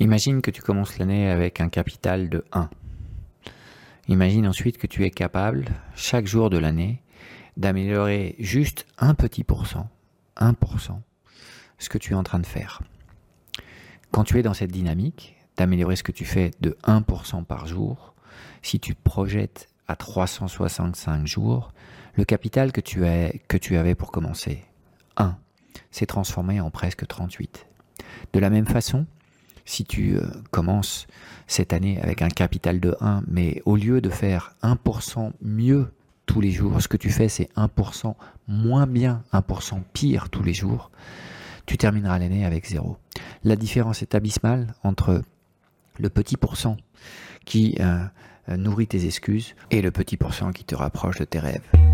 Imagine que tu commences l'année avec un capital de 1. Imagine ensuite que tu es capable, chaque jour de l'année, d'améliorer juste un petit pourcent, 1%, ce que tu es en train de faire. Quand tu es dans cette dynamique, d'améliorer ce que tu fais de 1% par jour, si tu te projettes à 365 jours, le capital que tu, as, que tu avais pour commencer, 1, s'est transformé en presque 38. De la même façon, si tu euh, commences cette année avec un capital de 1, mais au lieu de faire 1% mieux tous les jours, ce que tu fais c'est 1% moins bien, 1% pire tous les jours, tu termineras l'année avec 0. La différence est abysmale entre le petit pourcent qui euh, euh, nourrit tes excuses et le petit pourcent qui te rapproche de tes rêves.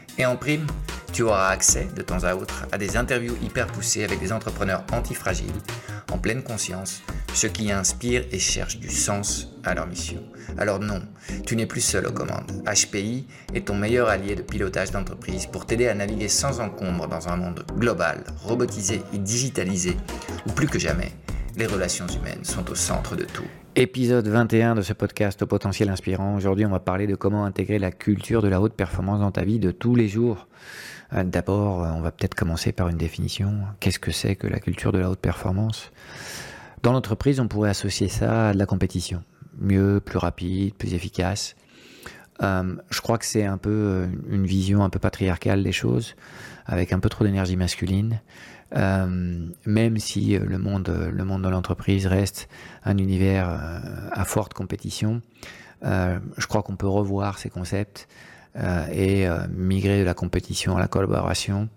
Et en prime, tu auras accès de temps à autre à des interviews hyper poussées avec des entrepreneurs antifragiles, en pleine conscience, ceux qui inspirent et cherchent du sens à leur mission. Alors non, tu n'es plus seul aux commandes. HPI est ton meilleur allié de pilotage d'entreprise pour t'aider à naviguer sans encombre dans un monde global, robotisé et digitalisé, où plus que jamais, les relations humaines sont au centre de tout. Épisode 21 de ce podcast au potentiel inspirant. Aujourd'hui, on va parler de comment intégrer la culture de la haute performance dans ta vie de tous les jours. Euh, d'abord, euh, on va peut-être commencer par une définition. Qu'est-ce que c'est que la culture de la haute performance? Dans l'entreprise, on pourrait associer ça à de la compétition. Mieux, plus rapide, plus efficace. Euh, je crois que c'est un peu une vision un peu patriarcale des choses, avec un peu trop d'énergie masculine. Même si le monde, le monde de l'entreprise reste un univers à forte compétition, je crois qu'on peut revoir ces concepts euh, et euh, migrer de la compétition à la collaboration.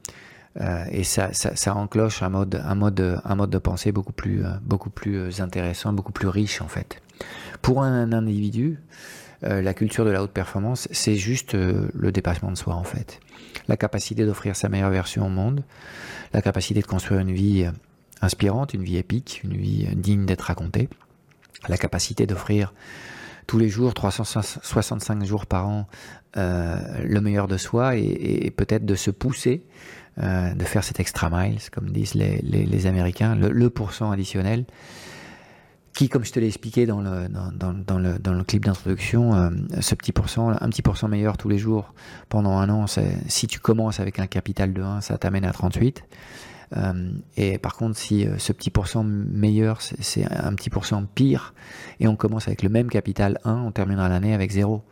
Euh, et ça, ça, ça, enclenche un mode, un mode, un mode de pensée beaucoup plus, beaucoup plus intéressant, beaucoup plus riche en fait. Pour un, individu, la culture de la haute performance, c'est juste le dépassement de soi en fait. La capacité d'offrir sa meilleure version au monde, la capacité de construire une vie inspirante, une vie épique, une vie digne d'être racontée, la capacité d'offrir tous les jours, 365 jours par an, euh, le meilleur de soi et, peut-être de se pousser, euh, de faire cet extra miles, comme disent les, Américains, le, pourcent additionnel, qui, comme je te l'ai expliqué dans le, dans, le, dans le clip d'introduction, euh, ce petit pourcent, un petit pourcent meilleur tous les jours pendant un an, si tu commences avec un capital de 1, ça t'amène à 38. Euh, et par contre, si euh, ce petit pourcent meilleur, c'est un petit pourcent pire, et on commence avec le même capital 1, on terminera l'année avec 0.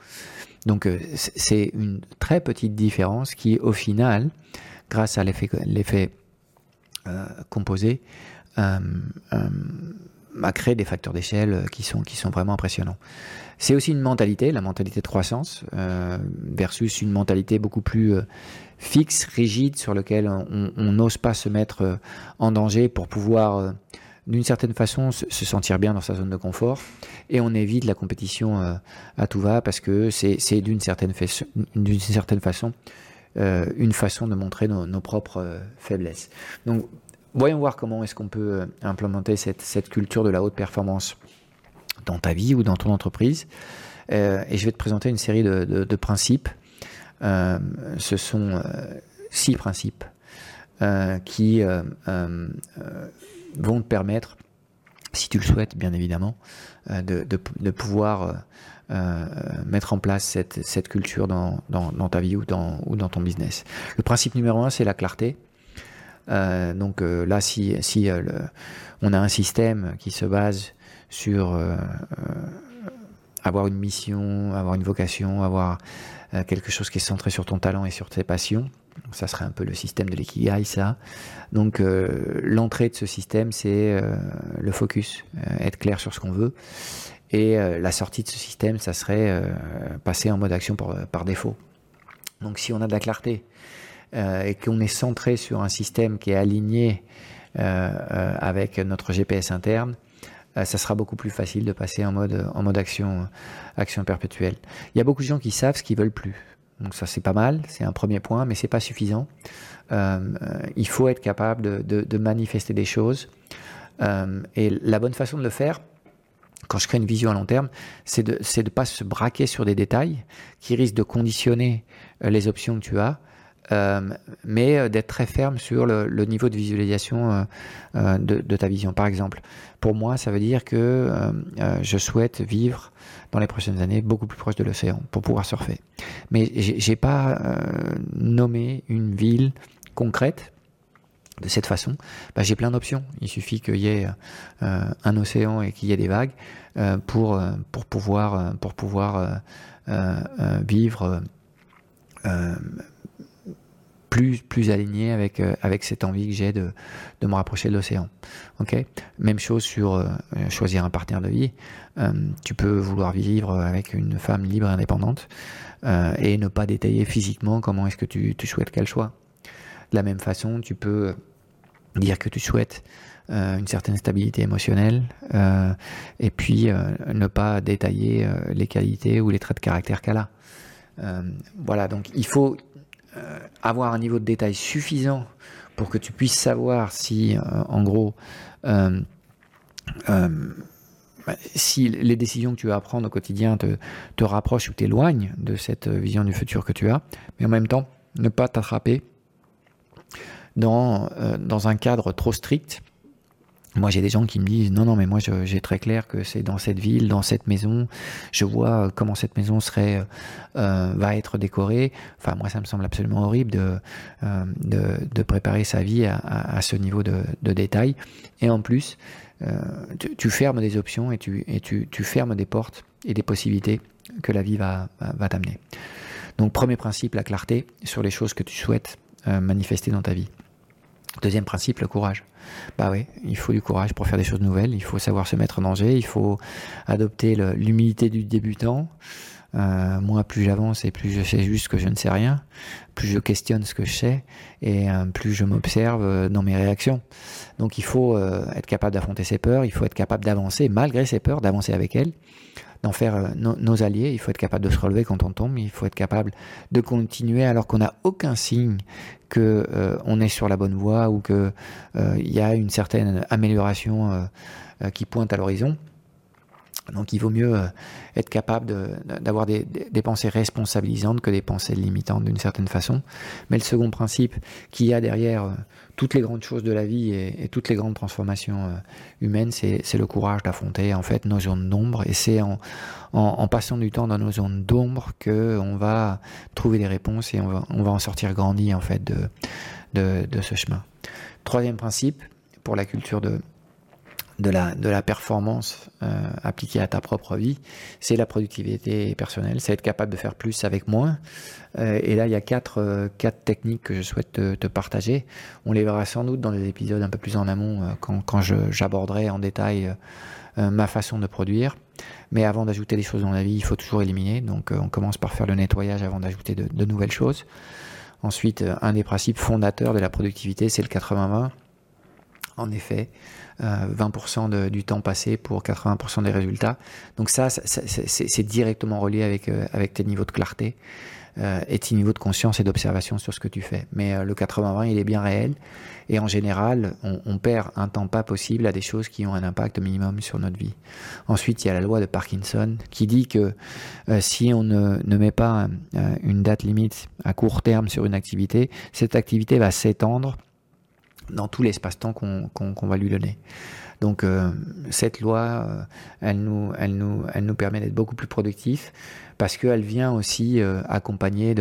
Donc euh, c'est une très petite différence qui, au final, grâce à l'effet composé, a créé des facteurs d'échelle qui sont, qui sont vraiment impressionnants. C'est aussi une mentalité, la mentalité de croissance, versus une mentalité beaucoup plus fixe, rigide, sur lequel on n'ose pas se mettre euh, en danger pour pouvoir, euh, d'une certaine façon, se sentir bien dans sa zone de confort. Et on évite la compétition euh, à tout va parce que c'est d'une certaine, certaine, façon une façon de montrer nos, propres faiblesses. Donc, voyons voir comment est-ce qu'on peut implémenter cette, culture de la haute performance dans ta vie ou dans ton entreprise. et je vais te présenter une série de principes euh, ce sont euh, six principes euh, qui vont te permettre, si tu le souhaites bien évidemment, de, de, pouvoir mettre en place cette, cette culture dans, dans, ta vie ou dans, ou dans ton business. Le principe numéro un, c'est la clarté. Donc là, si, si on a un système qui se base sur avoir une mission, avoir une vocation, avoir quelque chose qui est centré sur ton talent et sur tes passions, ça serait un peu le système de l'ikigai, ça. Donc euh, l'entrée de ce système, c'est euh, le focus, euh, être clair sur ce qu'on veut. Et la sortie de ce système, ça serait passer en mode action par défaut. Donc si on a de la clarté et qu'on est centré sur un système qui est aligné avec notre GPS interne, ça sera beaucoup plus facile de passer en mode, en mode action, action perpétuelle. Il y a beaucoup de gens qui savent ce qu'ils veulent plus. Donc ça c'est pas mal, c'est un premier point, mais c'est pas suffisant. Euh, il faut être capable de, manifester des choses. Euh, et la bonne façon de le faire, quand je crée une vision à long terme, c'est de ne pas se braquer sur des détails qui risquent de conditionner euh, les options que tu as, mais d'être très ferme sur le, niveau de visualisation de, ta vision. Par exemple, pour moi, ça veut dire que je souhaite vivre dans les prochaines années beaucoup plus proche de l'océan pour pouvoir surfer. Mais j'ai pas euh, nommé une ville concrète de cette façon. Bah, j'ai plein d'options. Il suffit qu'il y ait euh, un océan et qu'il y ait des vagues euh, pour, pour pouvoir, pour pouvoir vivre plus, plus aligné avec, euh, avec cette envie que j'ai de, de me rapprocher de l'océan. ok? Même chose sur euh, choisir un partenaire de vie. Euh, tu peux vouloir vivre avec une femme libre et indépendante et ne pas détailler physiquement comment est-ce que tu, tu souhaites qu'elle soit. De la même façon, tu peux dire que tu souhaites une certaine stabilité émotionnelle et puis ne pas détailler les qualités ou les traits de caractère qu'elle a. voilà, donc il faut, euh, avoir un niveau de détail suffisant pour que tu puisses savoir si, euh, en gros, euh, bah, si les décisions que tu vas prendre au quotidien te, te rapprochent ou t'éloignent de cette vision du futur que tu as, mais en même temps, ne pas t'attraper dans, dans un cadre trop strict moi, j'ai des gens qui me disent non, non, mais moi, j'ai très clair que c'est dans cette ville, dans cette maison. Je vois comment cette maison serait, euh, va être décorée. Enfin, moi, ça me semble absolument horrible de, euh, de, préparer sa vie à, ce niveau de, détail. Et en plus, euh, tu, fermes des options et, tu, et tu, tu, fermes des portes et des possibilités que la vie va, va t'amener. Donc, premier principe, la clarté sur les choses que tu souhaites manifester dans ta vie. Deuxième principe, le courage. Bah oui, il faut du courage pour faire des choses nouvelles, il faut savoir se mettre en danger, il faut adopter l'humilité du débutant. Euh, moi, plus j'avance et plus je sais juste que je ne sais rien, plus je questionne ce que je sais et euh, plus je m'observe euh, dans mes réactions. Donc il faut être capable d'affronter ses peurs, il faut être capable d'avancer malgré ses peurs, d'avancer avec elles d'en faire euh, nos alliés. Il faut être capable de se relever quand on tombe. Il faut être capable de continuer alors qu'on n'a aucun signe que euh, on est sur la bonne voie ou que euh, il y a une certaine amélioration qui pointe à l'horizon. Donc il vaut mieux être capable d'avoir des, pensées responsabilisantes que des pensées limitantes d'une certaine façon. Mais le second principe qu'il y a derrière toutes les grandes choses de la vie et, toutes les grandes transformations euh, humaines, c'est le courage d'affronter en fait nos zones d'ombre. Et c'est en, passant du temps dans nos zones d'ombre que on va trouver des réponses et on va, en sortir grandi en fait de ce chemin. Troisième principe pour la culture de, de la, de la performance euh, appliquée à ta propre vie, c'est la productivité personnelle, c'est être capable de faire plus avec moins. Euh, et là, il y a quatre, euh, quatre techniques que je souhaite te, partager. On les verra sans doute dans des épisodes un peu plus en amont quand, quand j'aborderai en détail ma façon de produire. Mais avant d'ajouter des choses dans la vie, il faut toujours éliminer. Donc on commence par faire le nettoyage avant d'ajouter de, de nouvelles choses. Ensuite, un des principes fondateurs de la productivité, c'est le 80-20. En effet, 20% euh, du temps passé pour 80% des résultats. Donc ça, c'est directement relié avec, euh, avec tes niveaux de clarté euh, et tes niveaux de conscience et d'observation sur ce que tu fais. Mais le 80-20, il est bien réel. Et en général, on, perd un temps pas possible à des choses qui ont un impact minimum sur notre vie. Ensuite, il y a la loi de Parkinson qui dit que si on ne, ne met pas une date limite à court terme sur une activité, cette activité va s'étendre dans tout l'espace-temps qu'on va lui donner. Donc cette loi, elle, nous, elle, nous, permet d'être beaucoup plus productifs parce qu'elle vient aussi accompagnée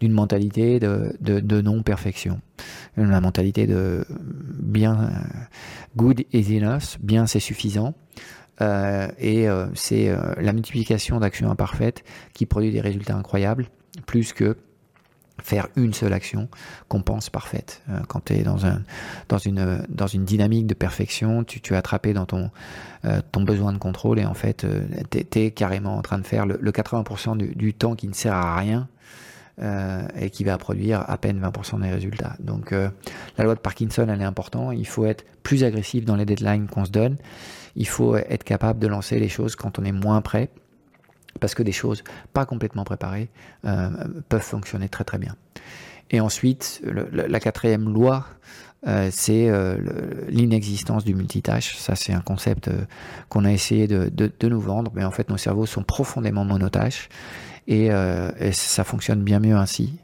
d'une mentalité de, de, non-perfection. La mentalité de bien good is enough, bien c'est suffisant. Euh, et euh, c'est euh, la multiplication d'actions imparfaites qui produit des résultats incroyables, plus que faire une seule action qu'on pense parfaite. quand tu es dans, un, dans, une, dans une dynamique de perfection, tu, es attrapé dans ton, ton besoin de contrôle et en fait, tu es, carrément en train de faire le, 80% du, du, temps qui ne sert à rien et qui va produire à peine 20% des résultats. Donc la loi de Parkinson, elle est importante. Il faut être plus agressif dans les deadlines qu'on se donne il faut être capable de lancer les choses quand on est moins prêt, parce que des choses pas complètement préparées euh, peuvent fonctionner très très bien. Et ensuite, la quatrième loi, euh, c'est euh, l'inexistence du multitâche. Ça, c'est un concept qu'on a essayé de, de, nous vendre, mais en fait, nos cerveaux sont profondément monotâches euh, et, ça fonctionne bien mieux ainsi.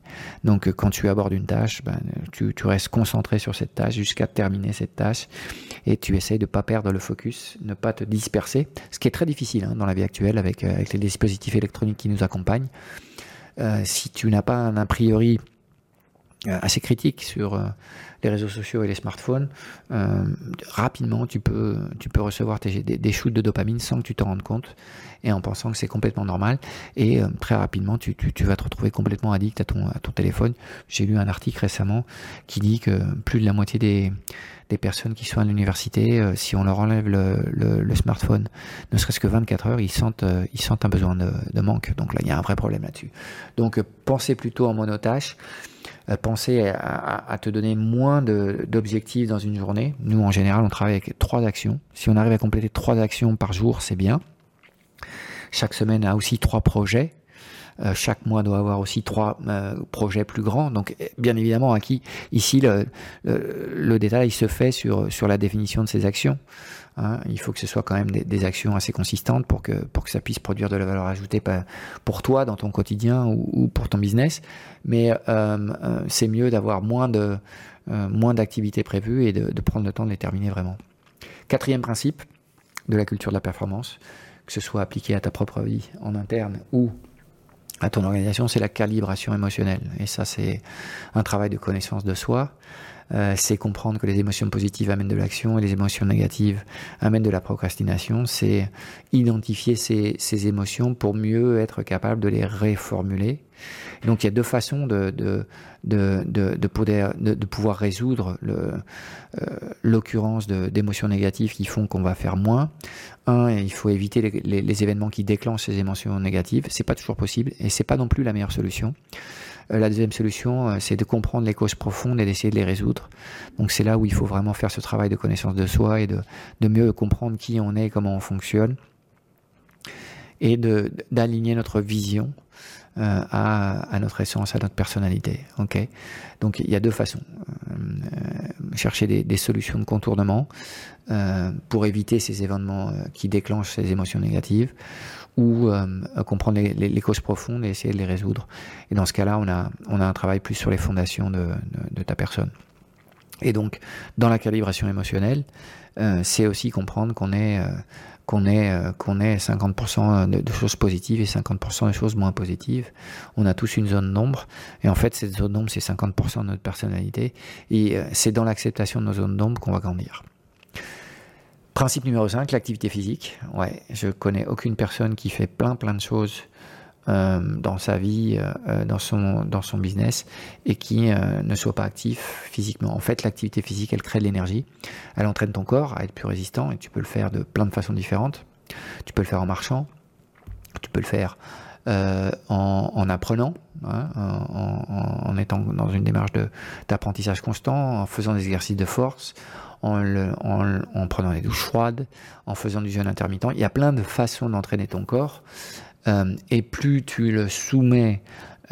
Donc quand tu abordes une tâche, ben, tu, restes concentré sur cette tâche jusqu'à terminer cette tâche et tu essayes de ne pas perdre le focus, ne pas te disperser, ce qui est très difficile hein, dans la vie actuelle avec, euh, avec les dispositifs électroniques qui nous accompagnent. Euh, si tu n'as pas un a priori assez critique sur les réseaux sociaux et les smartphones, rapidement tu peux, tu peux recevoir des, des, shoots de dopamine sans que tu t'en rendes compte et en pensant que c'est complètement normal. Et euh, très rapidement, tu, vas te retrouver complètement addict à ton, à ton téléphone. J'ai lu un article récemment qui dit que plus de la moitié des, personnes qui sont à l'université, euh, si on leur enlève le, smartphone, ne serait-ce que 24 heures, ils sentent, euh, ils sentent un besoin de, de, manque. Donc là, il y a un vrai problème là-dessus. Donc pensez plutôt en monotâche. Pensez à, à, te donner moins d'objectifs dans une journée. Nous, en général, on travaille avec trois actions. Si on arrive à compléter trois actions par jour, c'est bien. Chaque semaine a aussi trois projets. Euh, chaque mois doit avoir aussi trois euh, projets plus grands. Donc, bien évidemment, qui ici, le, le, détail se fait sur, sur la définition de ces actions. Hein. Il faut que ce soit quand même des, actions assez consistantes pour que, pour que ça puisse produire de la valeur ajoutée pour toi dans ton quotidien ou, pour ton business. Mais euh, c'est mieux d'avoir moins de moins d'activités prévues et de, de prendre le temps de les terminer vraiment. Quatrième principe de la culture de la performance, que ce soit appliqué à ta propre vie en interne ou à ton organisation, c'est la calibration émotionnelle. Et ça, c'est un travail de connaissance de soi. Euh, c'est comprendre que les émotions positives amènent de l'action et les émotions négatives amènent de la procrastination. C'est identifier ces, émotions pour mieux être capable de les réformuler. Donc il y a deux façons de, de, de, de, pouvoir, résoudre euh, l'occurrence d'émotions négatives qui font qu'on va faire moins. Un, il faut éviter les, les, événements qui déclenchent ces émotions négatives. C'est pas toujours possible et c'est pas non plus la meilleure solution. Euh, la deuxième solution, euh, c'est de comprendre les causes profondes et d'essayer de les résoudre. Donc c'est là où il faut vraiment faire ce travail de connaissance de soi et de, de mieux comprendre qui on est, comment on fonctionne et d'aligner notre vision euh, à, notre essence, à notre personnalité. Ok, donc il y a deux façons euh, chercher des, solutions de contournement euh, pour éviter ces événements qui déclenchent ces émotions négatives, ou comprendre les, causes profondes et essayer de les résoudre. Et dans ce cas-là, on a on a un travail plus sur les fondations de, de, ta personne. Et donc, dans la calibration émotionnelle, c'est aussi comprendre qu'on est qu'on ait, euh, qu'on ait 50% de, choses positives et 50% de choses moins positives. On a tous une zone d'ombre. Et en fait, cette zone d'ombre, c'est 50% de notre personnalité. Et euh, c'est dans l'acceptation de nos zones d'ombre qu'on va grandir. Principe numéro 5, l'activité physique. Ouais, je connais aucune personne qui fait plein plein de choses euh, dans sa vie, euh, euh, dans, son, dans son business, et qui ne soit pas actif physiquement. En fait, l'activité physique, elle crée de l'énergie, elle entraîne ton corps à être plus résistant, et tu peux le faire de plein de façons différentes. Tu peux le faire en marchant, tu peux le faire euh, en, en, apprenant, hein, en, étant dans une démarche d'apprentissage constant, en faisant des exercices de force, le, en, prenant des douches froides, en faisant du jeûne intermittent. Il y a plein de façons d'entraîner ton corps. Euh, et plus tu le soumets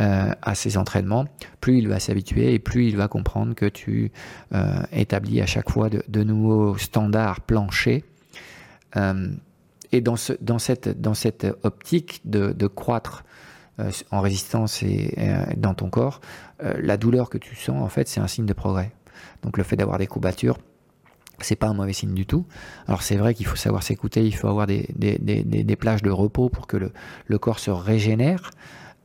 euh, à ces entraînements, plus il va s'habituer et plus il va comprendre que tu euh, établis à chaque fois de, nouveaux standards planchers. et dans, ce, dans, cette, optique de, de croître en résistance et, dans ton corps, la douleur que tu sens, en fait, c'est un signe de progrès. Donc le fait d'avoir des courbatures, c'est pas un mauvais signe du tout. Alors c'est vrai qu'il faut savoir s'écouter, il faut avoir des, des, des, des, plages de repos pour que le, le corps se régénère.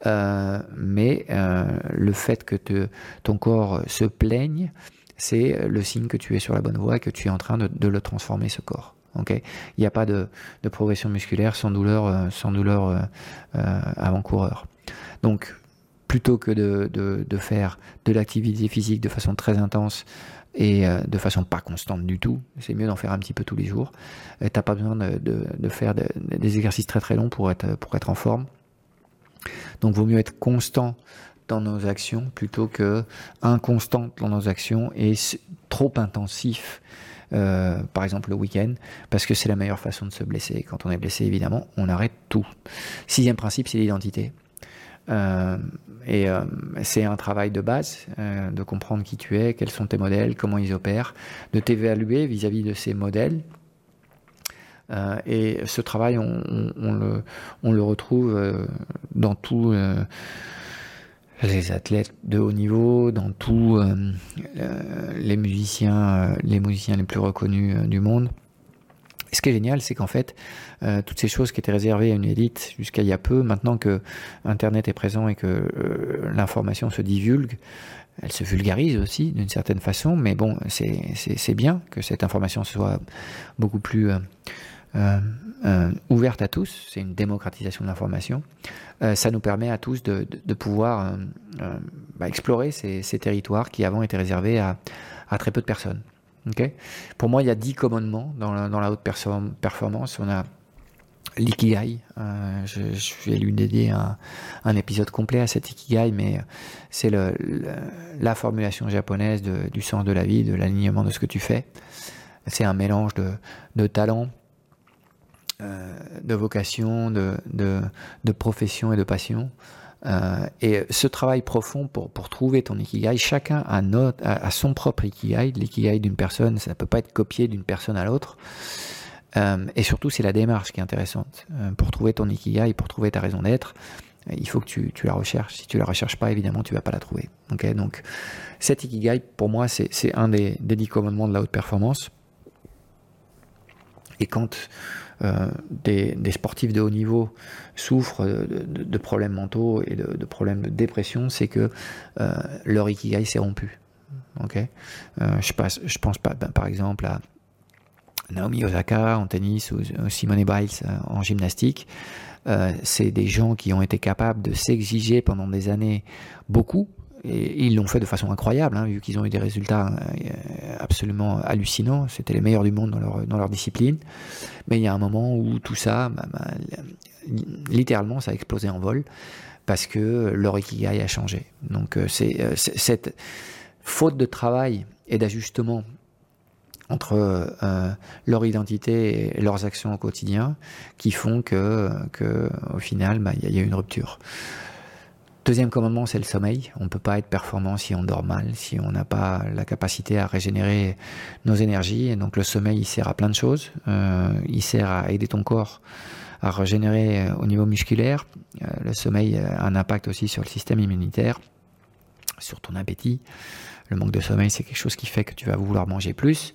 Euh, mais euh, le fait que te, ton corps se plaigne, c'est le signe que tu es sur la bonne voie et que tu es en train de, de le transformer, ce corps. Okay Il n'y a pas de, de, progression musculaire sans douleur, euh, sans douleur euh, euh, avant-coureur. Donc, plutôt que de, de, faire de l'activité physique de façon très intense et euh, de façon pas constante du tout. C'est mieux d'en faire un petit peu tous les jours. Tu n'as pas besoin de, de, faire de, des exercices très très longs pour être, pour être en forme. Donc vaut mieux être constant dans nos actions plutôt que inconstant dans nos actions et trop intensif. Euh, par exemple le week-end, parce que c'est la meilleure façon de se blesser. Quand on est blessé, évidemment, on arrête tout. Sixième principe, c'est l'identité. Euh, et euh, c'est un travail de base, euh, de comprendre qui tu es, quels sont tes modèles, comment ils opèrent, de t'évaluer vis-à-vis de ces modèles. Et ce travail, on, le, on le, retrouve dans tous les athlètes de haut niveau, dans tous les musiciens, les musiciens les plus reconnus du monde. Ce qui est génial, c'est qu'en fait, euh, toutes ces choses qui étaient réservées à une élite jusqu'à il y a peu, maintenant que Internet est présent et que euh, l'information se divulgue, elle se vulgarise aussi d'une certaine façon, mais bon, c'est bien que cette information soit beaucoup plus euh, ouverte à tous. C'est une démocratisation de l'information. Ça nous permet à tous de, pouvoir bah, explorer ces, territoires qui avant étaient réservés à très peu de personnes. Okay Pour moi, il y a dix commandements dans la, haute performance. On a l'ikigai. Euh, je, vais lui dédier un, épisode complet à cet ikigai, mais c'est la formulation japonaise du sens de la vie, de l'alignement de ce que tu fais. C'est un mélange de, talent, euh, de vocation, de profession et de passion. Euh, et ce travail profond pour, pour trouver ton ikigai, chacun a, notre, a, son propre ikigai. L'ikigai d'une personne, ça ne peut pas être copié d'une personne à l'autre. Euh, et surtout, c'est la démarche qui est intéressante. Euh, pour trouver ton ikigai, pour trouver ta raison d'être, il faut que tu, tu, la recherches. Si tu la recherches pas, évidemment, tu vas pas la trouver. Okay Donc, cet ikigai, pour moi, c'est un des, des dix commandements de la haute performance. Et quand euh, des, sportifs de haut niveau souffrent de, problèmes mentaux et de, problèmes de dépression, c'est que euh, leur ikigai s'est rompu. Euh, je, passe, je pense pas, ben, par exemple à Naomi Osaka en tennis ou, Simone Biles en gymnastique. C'est des gens qui ont été capables de s'exiger pendant des années beaucoup et ils l'ont fait de façon incroyable, hein, vu qu'ils ont eu des résultats euh, absolument hallucinants. C'était les meilleurs du monde dans leur, discipline. Mais il y a un moment où tout ça, bah, bah, littéralement, ça a explosé en vol parce que leur ikigai a changé. Donc euh, c'est cette faute de travail et d'ajustement entre euh, leur identité et leurs actions au quotidien qui font que au final, bah, il y, y a une rupture. Deuxième commandement, c'est le sommeil. On ne peut pas être performant si on dort mal, si on n'a pas la capacité à régénérer nos énergies. Et donc le sommeil, il sert à plein de choses. Euh, il sert à aider ton corps à régénérer au niveau musculaire. Euh, le sommeil a un impact aussi sur le système immunitaire, sur ton appétit. Le manque de sommeil, c'est quelque chose qui fait que tu vas vouloir manger plus.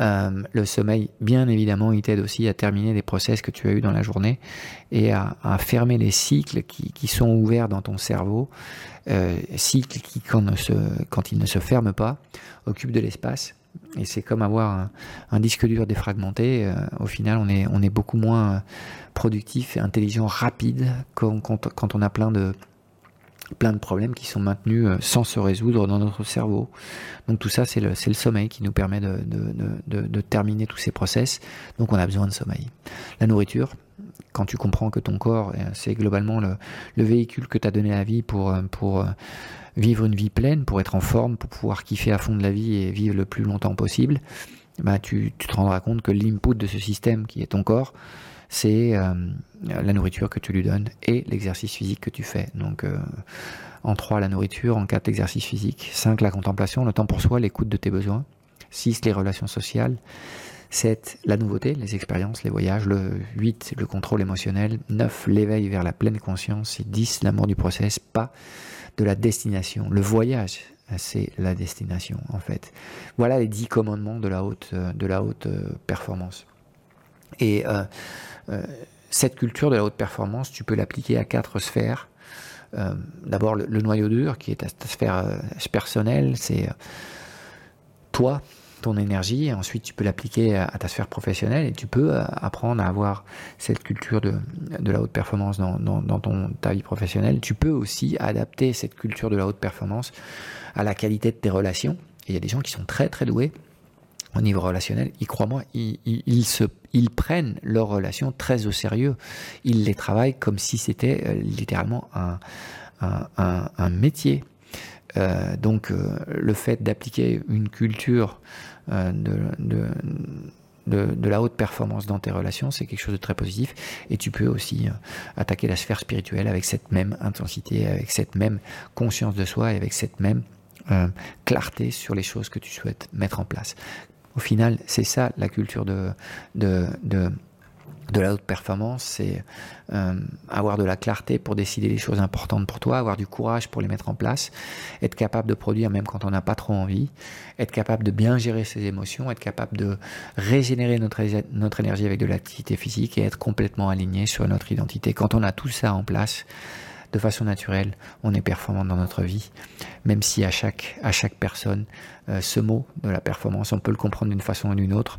Euh, le sommeil, bien évidemment, il t'aide aussi à terminer des process que tu as eu dans la journée et à, fermer les cycles qui, sont ouverts dans ton cerveau. Euh, cycles qui, quand, ils ne se ferment pas, occupent de l'espace. Et c'est comme avoir un, disque dur défragmenté. Euh, au final, on est, beaucoup moins productif intelligent, rapide quand on a plein de plein de problèmes qui sont maintenus euh, sans se résoudre dans notre cerveau. Donc tout ça, c'est le, sommeil qui nous permet de, terminer tous ces process. Donc on a besoin de sommeil. La nourriture, quand tu comprends que ton corps, euh, c'est globalement le, le, véhicule que tu as donné à la vie pour, euh, vivre une vie pleine, pour être en forme, pour pouvoir kiffer à fond de la vie et vivre le plus longtemps possible, bah tu, tu te rendras compte que l'input de ce système qui est ton corps, c'est euh, la nourriture que tu lui donnes et l'exercice physique que tu fais. Donc euh, en 3 la nourriture, en 4 l'exercice physique, 5 la contemplation, le temps pour soi, l'écoute de tes besoins, 6 les relations sociales, 7 la nouveauté, les expériences, les voyages, le 8 le contrôle émotionnel, 9 l'éveil vers la pleine conscience et 10 l'amour du process, pas de la destination. Le voyage, c'est la destination en fait. Voilà les dix commandements de la haute, de la haute performance. Et cette culture de la haute performance, tu peux l'appliquer à quatre sphères. D'abord le, noyau dur qui est ta, sphère personnelle, c'est toi, ton énergie, ensuite tu peux l'appliquer à, ta sphère professionnelle et tu peux euh, apprendre à avoir cette culture de, la haute performance dans, ton, ta vie professionnelle. Tu peux aussi adapter cette culture de la haute performance à la qualité de tes relations. il y a des gens qui sont très très doués au niveau relationnel, ils, crois-moi, ils, prennent leurs relations très au sérieux. Ils les travaillent comme si c'était euh, littéralement un, métier. Euh, donc euh, le fait d'appliquer une culture de, de, la haute performance dans tes relations, c'est quelque chose de très positif. Et tu peux aussi attaquer la sphère spirituelle avec cette même intensité, avec cette même conscience de soi et avec cette même clarté sur les choses que tu souhaites mettre en place. Au final, c'est ça la culture de, de, de la haute performance, c'est euh, avoir de la clarté pour décider les choses importantes pour toi, avoir du courage pour les mettre en place, être capable de produire même quand on n'a pas trop envie, être capable de bien gérer ses émotions, être capable de régénérer notre, notre énergie avec de l'activité physique et être complètement aligné sur notre identité. Quand on a tout ça en place, de façon naturelle, on est performant dans notre vie, même si à chaque, à chaque personne, euh, ce mot de la performance, on peut le comprendre d'une façon ou d'une autre.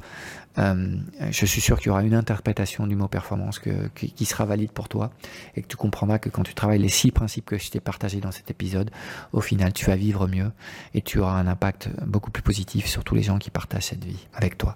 Euh, je suis sûr qu'il y aura une interprétation du mot performance qui, sera valide pour toi et que tu comprendras que quand tu travailles les six principes que je t'ai partagés dans cet épisode, au final, tu vas vivre mieux et tu auras un impact beaucoup plus positif sur tous les gens qui partagent cette vie avec toi.